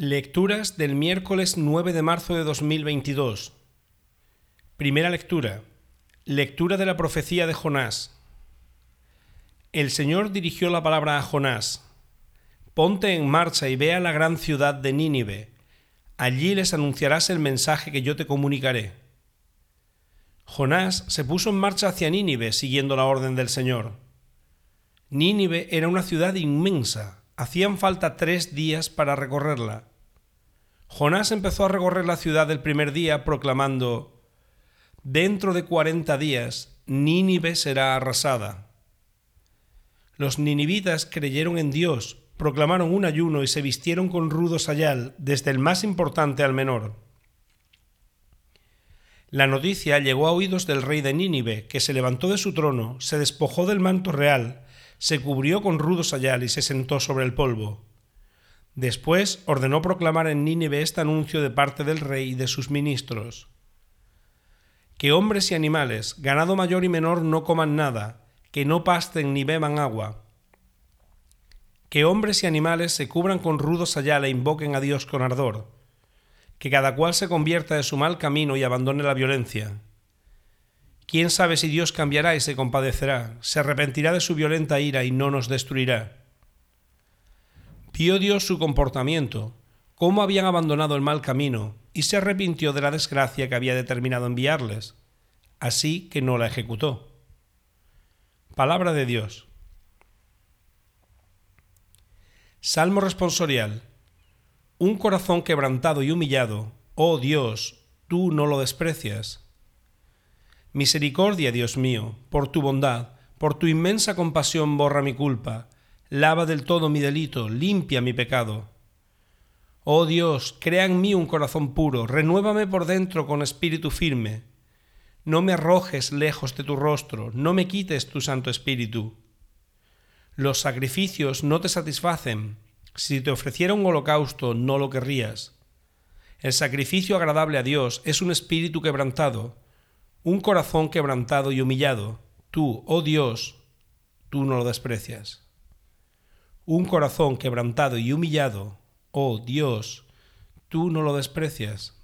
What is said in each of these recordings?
Lecturas del miércoles 9 de marzo de 2022. Primera lectura. Lectura de la profecía de Jonás. El Señor dirigió la palabra a Jonás. Ponte en marcha y ve a la gran ciudad de Nínive. Allí les anunciarás el mensaje que yo te comunicaré. Jonás se puso en marcha hacia Nínive siguiendo la orden del Señor. Nínive era una ciudad inmensa. Hacían falta tres días para recorrerla. Jonás empezó a recorrer la ciudad el primer día proclamando, Dentro de cuarenta días Nínive será arrasada. Los ninivitas creyeron en Dios, proclamaron un ayuno y se vistieron con rudo sayal, desde el más importante al menor. La noticia llegó a oídos del rey de Nínive, que se levantó de su trono, se despojó del manto real, se cubrió con rudo sayal y se sentó sobre el polvo. Después ordenó proclamar en Nínive este anuncio de parte del rey y de sus ministros. Que hombres y animales, ganado mayor y menor, no coman nada, que no pasten ni beban agua. Que hombres y animales se cubran con rudo sayal e invoquen a Dios con ardor. Que cada cual se convierta de su mal camino y abandone la violencia. ¿Quién sabe si Dios cambiará y se compadecerá, se arrepentirá de su violenta ira y no nos destruirá? Vio Dios su comportamiento, cómo habían abandonado el mal camino, y se arrepintió de la desgracia que había determinado enviarles, así que no la ejecutó. Palabra de Dios. Salmo responsorial. Un corazón quebrantado y humillado, oh Dios, tú no lo desprecias. Misericordia, Dios mío, por tu bondad, por tu inmensa compasión borra mi culpa, lava del todo mi delito, limpia mi pecado. Oh Dios, crea en mí un corazón puro, renuévame por dentro con espíritu firme. No me arrojes lejos de tu rostro, no me quites tu Santo Espíritu. Los sacrificios no te satisfacen. Si te ofreciera un holocausto, no lo querrías. El sacrificio agradable a Dios es un espíritu quebrantado, un corazón quebrantado y humillado, tú, oh Dios, tú no lo desprecias. Un corazón quebrantado y humillado, oh Dios, tú no lo desprecias.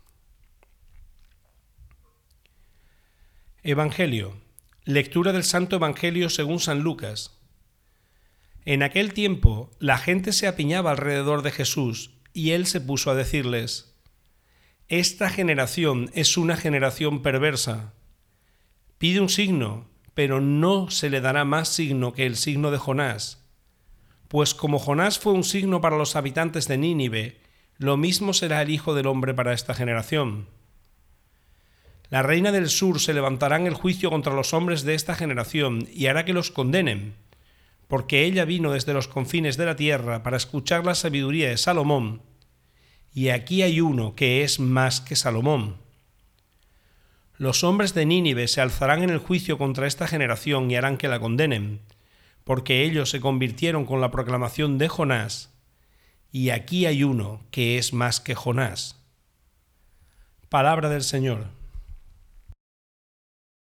Evangelio. Lectura del Santo Evangelio según San Lucas. En aquel tiempo la gente se apiñaba alrededor de Jesús y él se puso a decirles, Esta generación es una generación perversa Pide un signo, pero no se le dará más signo que el signo de Jonás. Pues como Jonás fue un signo para los habitantes de Nínive, lo mismo será el Hijo del Hombre para esta generación. La reina del sur se levantará en el juicio contra los hombres de esta generación y hará que los condenen, porque ella vino desde los confines de la tierra para escuchar la sabiduría de Salomón, y aquí hay uno que es más que Salomón. Los hombres de Nínive se alzarán en el juicio contra esta generación y harán que la condenen, porque ellos se convirtieron con la proclamación de Jonás, y aquí hay uno que es más que Jonás. Palabra del Señor.